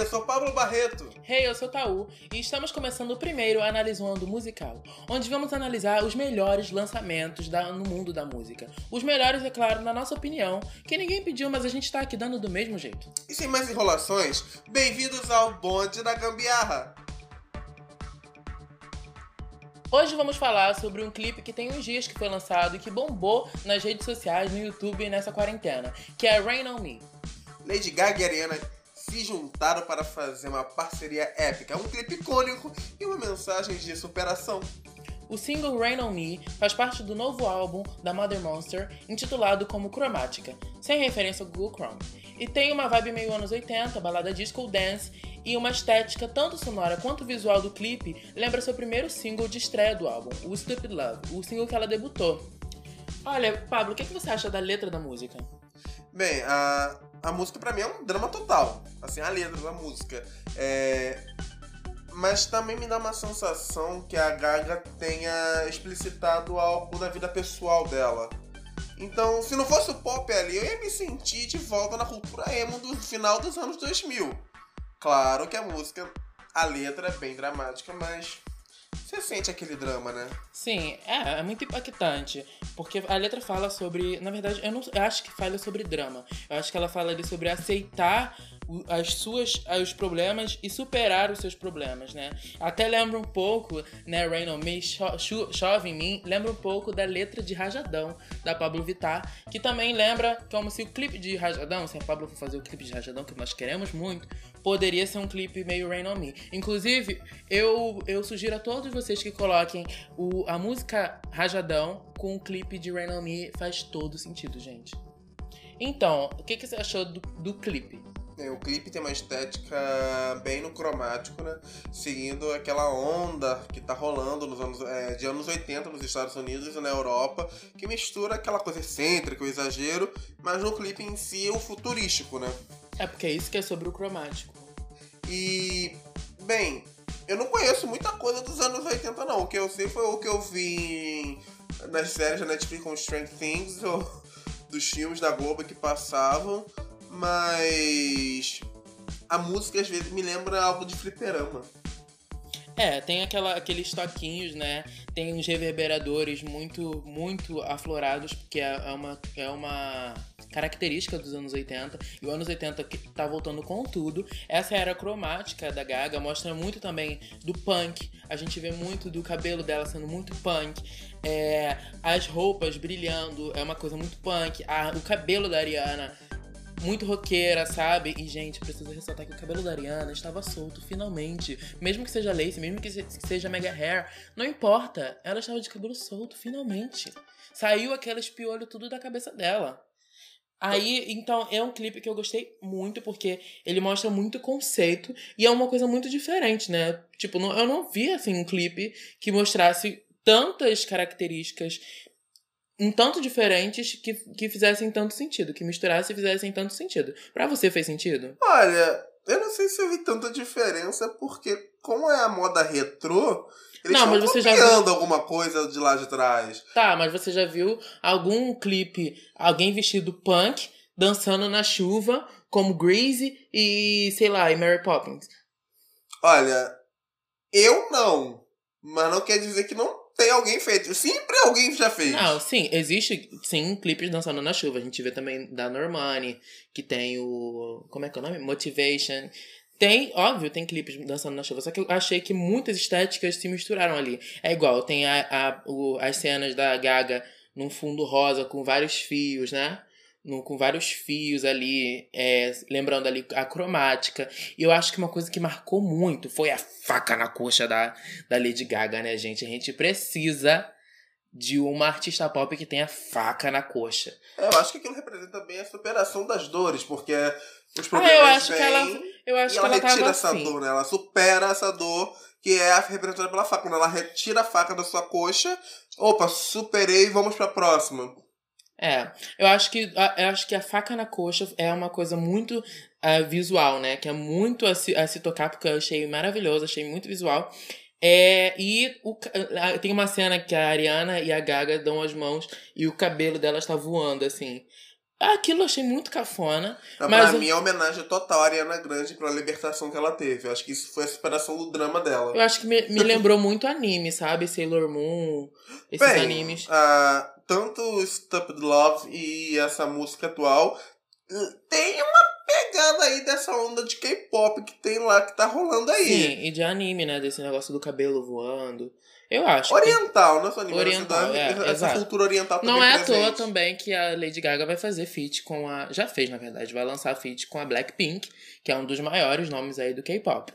eu sou Pablo Barreto. Hey, eu sou Taú e estamos começando o primeiro Analisando Musical, onde vamos analisar os melhores lançamentos da, no mundo da música. Os melhores, é claro, na nossa opinião, que ninguém pediu, mas a gente está aqui dando do mesmo jeito. E sem mais enrolações, bem-vindos ao Bonde da Gambiarra. Hoje vamos falar sobre um clipe que tem uns dias que foi lançado e que bombou nas redes sociais, no YouTube nessa quarentena, que é Rain On Me. Lady Gaga e Ariana se juntaram para fazer uma parceria épica, um clipe icônico e uma mensagem de superação. O single Rain On Me faz parte do novo álbum da Mother Monster, intitulado como Cromática, sem referência ao Google Chrome. E tem uma vibe meio anos 80, balada disco dance, e uma estética tanto sonora quanto visual do clipe lembra seu primeiro single de estreia do álbum, o Stupid Love, o single que ela debutou. Olha, Pablo, o que, é você acha da letra da música? Bem, a, a música para mim é um drama total. Assim, a letra da música. É... Mas também me dá uma sensação que a Gaga tenha explicitado algo da vida pessoal dela. Então, se não fosse o pop ali, eu ia me sentir de volta na cultura emo do final dos anos 2000. Claro que a música, a letra é bem dramática, mas você sente aquele drama, né? Sim, é, é muito impactante. Porque a letra fala sobre. Na verdade, eu não eu acho que fala sobre drama. Eu acho que ela fala ali sobre aceitar as suas os problemas e superar os seus problemas, né? Até lembra um pouco, né, Rain on Me, cho, cho, Chove em mim, lembra um pouco da letra de Rajadão da Pablo Vittar, que também lembra como se o clipe de Rajadão, se a Pablo for fazer o clipe de Rajadão que nós queremos muito, poderia ser um clipe meio Rain on Me. Inclusive, eu eu sugiro a todos vocês que coloquem o, a música Rajadão com o clipe de Rain on Me, faz todo sentido, gente. Então, o que, que você achou do, do clipe? É, o clipe tem uma estética bem no cromático, né? Seguindo aquela onda que tá rolando nos anos, é, de anos 80 nos Estados Unidos e na Europa, que mistura aquela coisa excêntrica, o exagero, mas no clipe em si o futurístico, né? É porque é isso que é sobre o cromático. E, bem, eu não conheço muita coisa dos anos 80 não. O que eu sei foi o que eu vi nas séries da Netflix com Strange Things, ou dos filmes da Globo que passavam mas a música às vezes me lembra algo de fliperama. É, tem aquela, aqueles toquinhos, né? Tem uns reverberadores muito, muito aflorados, porque é, é uma, é uma característica dos anos 80. E o anos 80 que tá voltando com tudo. Essa era cromática da Gaga, mostra muito também do punk. A gente vê muito do cabelo dela sendo muito punk. É, as roupas brilhando, é uma coisa muito punk. A, o cabelo da Ariana muito roqueira, sabe? E, gente, preciso ressaltar que o cabelo da Ariana estava solto, finalmente. Mesmo que seja lace, mesmo que seja mega hair, não importa. Ela estava de cabelo solto, finalmente. Saiu aquele espiolho tudo da cabeça dela. Aí, então, é um clipe que eu gostei muito, porque ele mostra muito conceito e é uma coisa muito diferente, né? Tipo, não, eu não vi, assim, um clipe que mostrasse tantas características um tanto diferentes que, que fizessem tanto sentido, que misturassem e fizessem tanto sentido. Para você fez sentido? Olha, eu não sei se eu vi tanta diferença, porque como é a moda retrô, eles não, mas você já viu... alguma coisa de lá de trás. Tá, mas você já viu algum clipe, alguém vestido punk, dançando na chuva, como Greasy e, sei lá, e Mary Poppins? Olha, eu não. Mas não quer dizer que não tem alguém feito. Sempre alguém já fez. Não, sim, existe sim clipes dançando na chuva. A gente vê também da Normani, que tem o. Como é que é o nome? Motivation. Tem, óbvio, tem clipes dançando na chuva, só que eu achei que muitas estéticas se misturaram ali. É igual, tem a, a, o, as cenas da Gaga num fundo rosa com vários fios, né? No, com vários fios ali, é, lembrando ali a cromática. E eu acho que uma coisa que marcou muito foi a faca na coxa da, da Lady Gaga, né, gente? A gente precisa de uma artista pop que tenha faca na coxa. É, eu acho que aquilo representa bem a superação das dores, porque os problemas ah, eu acho que ela, eu acho e ela que ela retira essa assim. dor, né? Ela supera essa dor que é representada pela faca. Quando ela retira a faca da sua coxa, opa, superei, vamos pra próxima. É, eu acho que eu acho que a faca na coxa é uma coisa muito uh, visual, né? Que é muito a se, a se tocar, porque eu achei maravilhoso, achei muito visual. É, e o, tem uma cena que a Ariana e a Gaga dão as mãos e o cabelo dela está voando, assim. Aquilo eu achei muito cafona. Mas pra eu- mim é homenagem total à Ariana Grande pela libertação que ela teve. Eu acho que isso foi a superação do drama dela. eu acho que me, me lembrou muito anime, sabe? Sailor Moon, esses Bem, animes. ah, tanto Stupid Love e essa música atual eh, tem uma pegada aí dessa onda de K-pop que tem lá, que tá rolando aí. Sim, e de anime, né? Desse negócio do cabelo voando. Eu acho. que- Oriental, não é só anime, Oriental, essa, é, essa exato. cultura oriental também Não é à toa presente. também que a Lady Gaga vai fazer feat com a. Já fez, na verdade, vai lançar feat com a Blackpink, que é um dos maiores nomes aí do K-pop.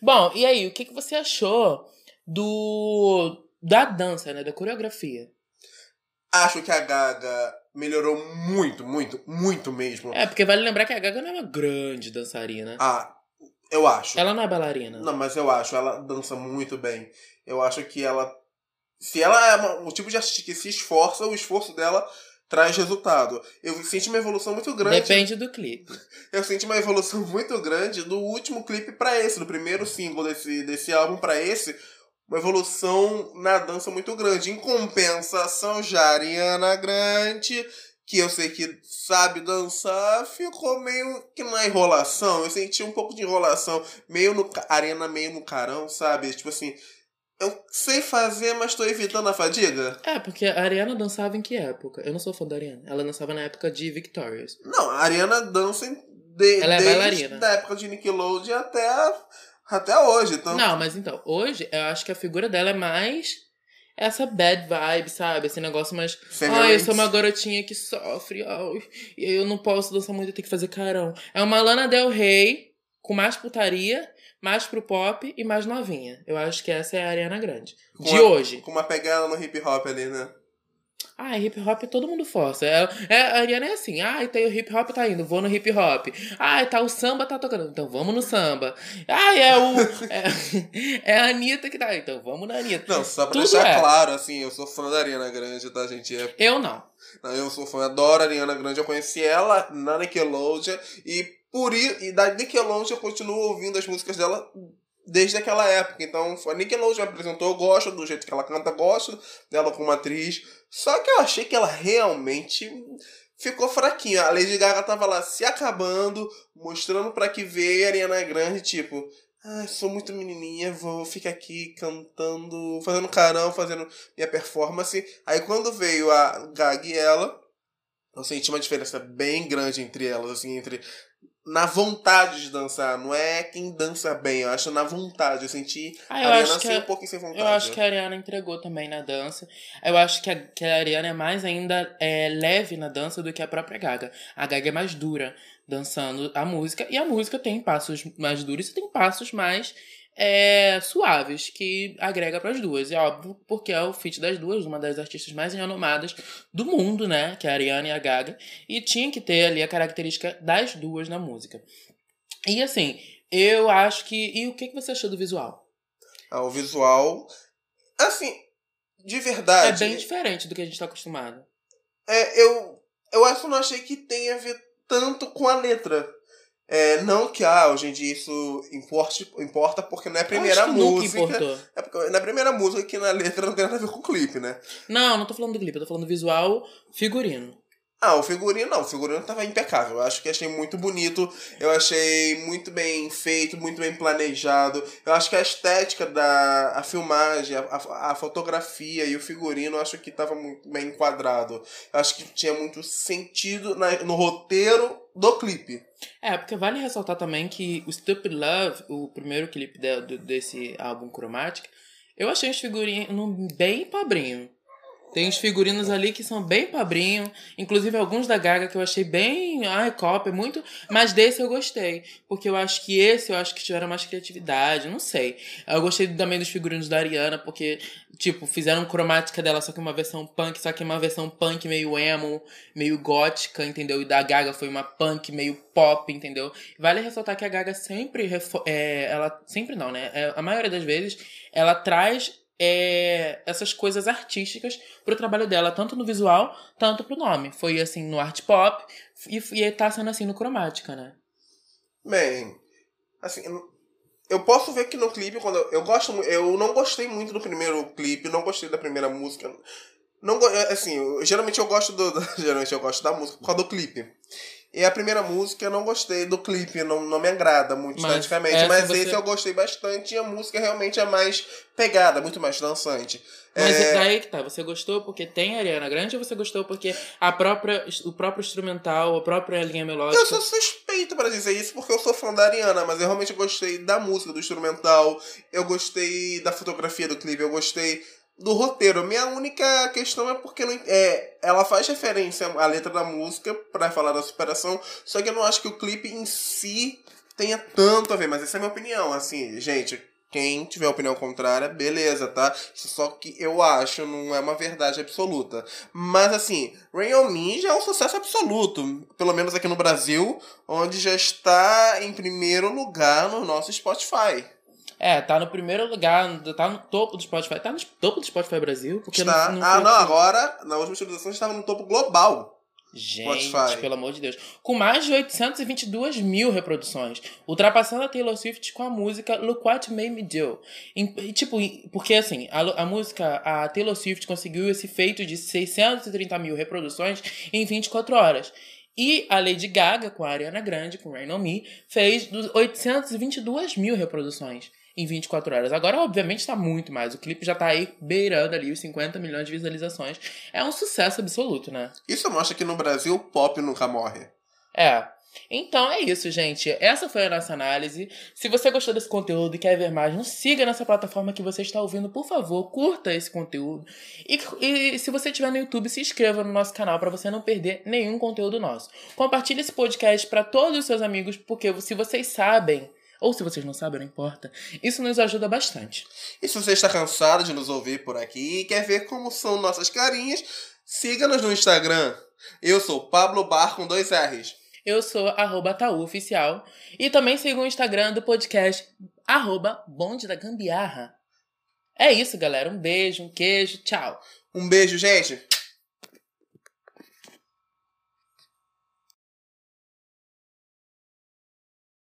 Bom, e aí, o que, que você achou do. da dança, né? Da coreografia? Acho que a Gaga melhorou muito, muito, muito mesmo. É, porque vale lembrar que a Gaga não é uma grande dançarina. Ah, eu acho. Ela não é bailarina. Não, mas eu acho, ela dança muito bem. Eu acho que ela. Se ela é uma- o tipo de artista que se esforça, o esforço dela traz resultado. Eu senti uma evolução muito grande. Depende do clipe. Eu senti uma evolução muito grande do último clipe pra esse, do primeiro single desse, desse álbum pra esse. Uma evolução na dança muito grande. Em compensação, já a Ariana Grande, que eu sei que sabe dançar, ficou meio que na enrolação. Eu senti um pouco de enrolação, meio no arena, meio no carão, sabe? Tipo assim, eu sei fazer, mas tô evitando a fadiga. É, porque a Ariana dançava em que época? Eu não sou fã da Ariana. Ela dançava na época de Victorious. Não, a Ariana dança em- de, Ela é desde bailarina. da época de Nickelodeon até, até hoje. Então, Não, mas então, hoje eu acho que a figura dela é mais essa bad vibe, sabe? Esse negócio mais. Ai, eu sou uma garotinha que sofre, e eu não posso dançar muito, eu tenho que fazer carão. É uma Lana Del Rey com mais putaria, mais pro pop e mais novinha. Eu acho que essa é a Ariana Grande. Com De a- hoje. Com uma pegada no hip hop ali, né? Ah, hip hop todo mundo força. É, é, a Ariana é assim, ah, tem o hip hop tá indo, vou no hip hop. Ah, tá o samba tá tocando, então vamos no samba. Ah, é o. É, é a Anitta que tá, então vamos na Anitta. Não, só pra Tudo deixar é. claro, assim, eu sou fã da Ariana Grande, tá, gente? É- Eu não. não, eu sou fã, adoro a Ariana Grande. Eu conheci ela na Nickelodeon e por i- e da Nickelodeon eu continuo ouvindo as músicas dela desde aquela época. Então, a Nickelodeon me apresentou, eu gosto do jeito que ela canta, gosto dela como atriz. Só que eu achei que ela realmente ficou fraquinha. A Lady Gaga tava lá se acabando, mostrando pra que veio a Ariana Grande, tipo, ah, sou muito menininha, vou ficar aqui cantando, fazendo carão, fazendo minha performance. Aí quando veio a Gaga e ela, eu senti uma diferença bem grande entre elas, assim, entre na vontade de dançar, não é quem dança bem, eu acho na vontade. Eu senti Ah, a eu Ariana acho que assim a- um pouquinho sem vontade. Eu acho que a Ariana entregou também na dança. Eu acho que a, que a Ariana é mais ainda é, leve na dança do que a própria Gaga. A Gaga é mais dura dançando a música. E a música tem passos mais duros e tem passos mais é, suaves, que agrega para as duas. É óbvio, porque é o feat das duas, uma das artistas mais renomadas do mundo, né? Que é a Ariana e a Gaga. E tinha que ter ali a característica das duas na música. E assim, eu acho que. E o que, que você achou do visual? Ah, o visual, assim, de É verdade. bem diferente do que a gente tá acostumado. É, eu, eu acho que não achei que tenha a ver tanto com a letra. É, não que ah, hoje em dia isso importe, importa porque não é a primeira música. importou. É porque na primeira música que na letra não tem nada a ver com o clipe, né? Não, não tô falando do clipe, eu tô falando do visual figurino. Ah, o figurino não, o figurino tava impecável. Eu acho que achei muito bonito, eu achei muito bem feito, muito bem planejado. Eu acho que a estética da a filmagem, a, a, fotografia e o figurino, eu acho que tava muito bem enquadrado. Eu acho que tinha muito sentido na- no roteiro do clipe. É, porque vale ressaltar também que o Stupid Love, o primeiro clipe de- do- desse álbum Chromatic, eu achei os figurinos bem pobrinho. Tem uns figurinos ali que são bem pobrinho, inclusive alguns da Gaga que eu achei bem, ai, cópia, muito, mas desse eu gostei, porque eu acho que esse eu acho que tiveram mais criatividade, não sei. Eu gostei também dos figurinos da Ariana, porque tipo, fizeram cromática dela só que uma versão punk, só que uma versão punk meio emo, meio gótica, entendeu? E da Gaga foi uma punk meio pop, entendeu? Vale ressaltar que a Gaga sempre, é, ela sempre não, né? É, a maioria das vezes ela traz é, essas coisas artísticas pro trabalho dela, tanto no visual, tanto pro nome. Foi assim no art pop e, e tá sendo assim no cromática, né? Bem, assim, eu posso ver que no clipe, quando eu, eu gosto eu não gostei muito do primeiro clipe, não gostei da primeira música. Não, go- assim, eu- geralmente eu gosto do. Geralmente eu gosto da música por causa do clipe. E a primeira música eu não gostei do clipe, não, não me agrada muito Mas esteticamente. Mas você- esse eu gostei bastante e a música realmente é mais pegada, muito mais dançante. Mas É, daí que tá, você gostou porque tem a Ariana Grande ou você gostou porque a própria, o próprio instrumental, a própria linha melódica... Eu sou suspeito pra dizer isso porque eu sou fã da Ariana, mas eu realmente gostei da música, do instrumental, eu gostei da fotografia do clipe, eu gostei do roteiro. Minha única questão é porque não, é, ela faz referência à letra da música pra falar da superação, só que eu não acho que o clipe em si tenha tanto a ver, mas essa é a minha opinião, assim, gente. Quem tiver opinião contrária, beleza, tá? Só que eu acho, não é uma verdade absoluta. Mas assim, Rain on Me já é um sucesso absoluto. Pelo menos aqui no Brasil, onde já está em primeiro lugar no nosso Spotify. É, tá no primeiro lugar, tá no topo do Spotify. Tá no topo do Spotify Brasil? Porque Está... não, ah, foi- não, agora, na última atualização, estava no topo global. Gente, Spotify. pelo amor de Deus. Com mais de 822 mil reproduções. Ultrapassando a Taylor Swift com a música Look What Made Me Do. E, tipo, porque assim, a, a música, a Taylor Swift conseguiu esse feito de 630 mil reproduções em 24 horas. E a Lady Gaga, com a Ariana Grande, com Rain On Me, fez dos 822 mil reproduções em 24 horas. Agora, obviamente, está muito mais. O clipe já tá aí beirando ali os 50 milhões de visualizações. É um sucesso absoluto, né? Isso mostra que no Brasil o pop nunca morre. É. Então é isso, gente. Essa foi a nossa análise. Se você gostou desse conteúdo e quer ver mais, nos siga nessa plataforma que você está ouvindo, por favor, curta esse conteúdo. E, e se você estiver no YouTube, se inscreva no nosso canal para você não perder nenhum conteúdo nosso. Compartilhe esse podcast para todos os seus amigos, porque se vocês sabem, ou se vocês não sabem, não importa, isso nos ajuda bastante. E se você está cansado de nos ouvir por aqui e quer ver como são nossas carinhas, siga-nos no Instagram. Eu sou Pablo Bar com dois R's. Eu sou arroba Taú Oficial. E também siga o Instagram do podcast, arroba Bonde da Gambiarra. É isso, galera. Um beijo, um queijo, tchau. Um beijo, gente.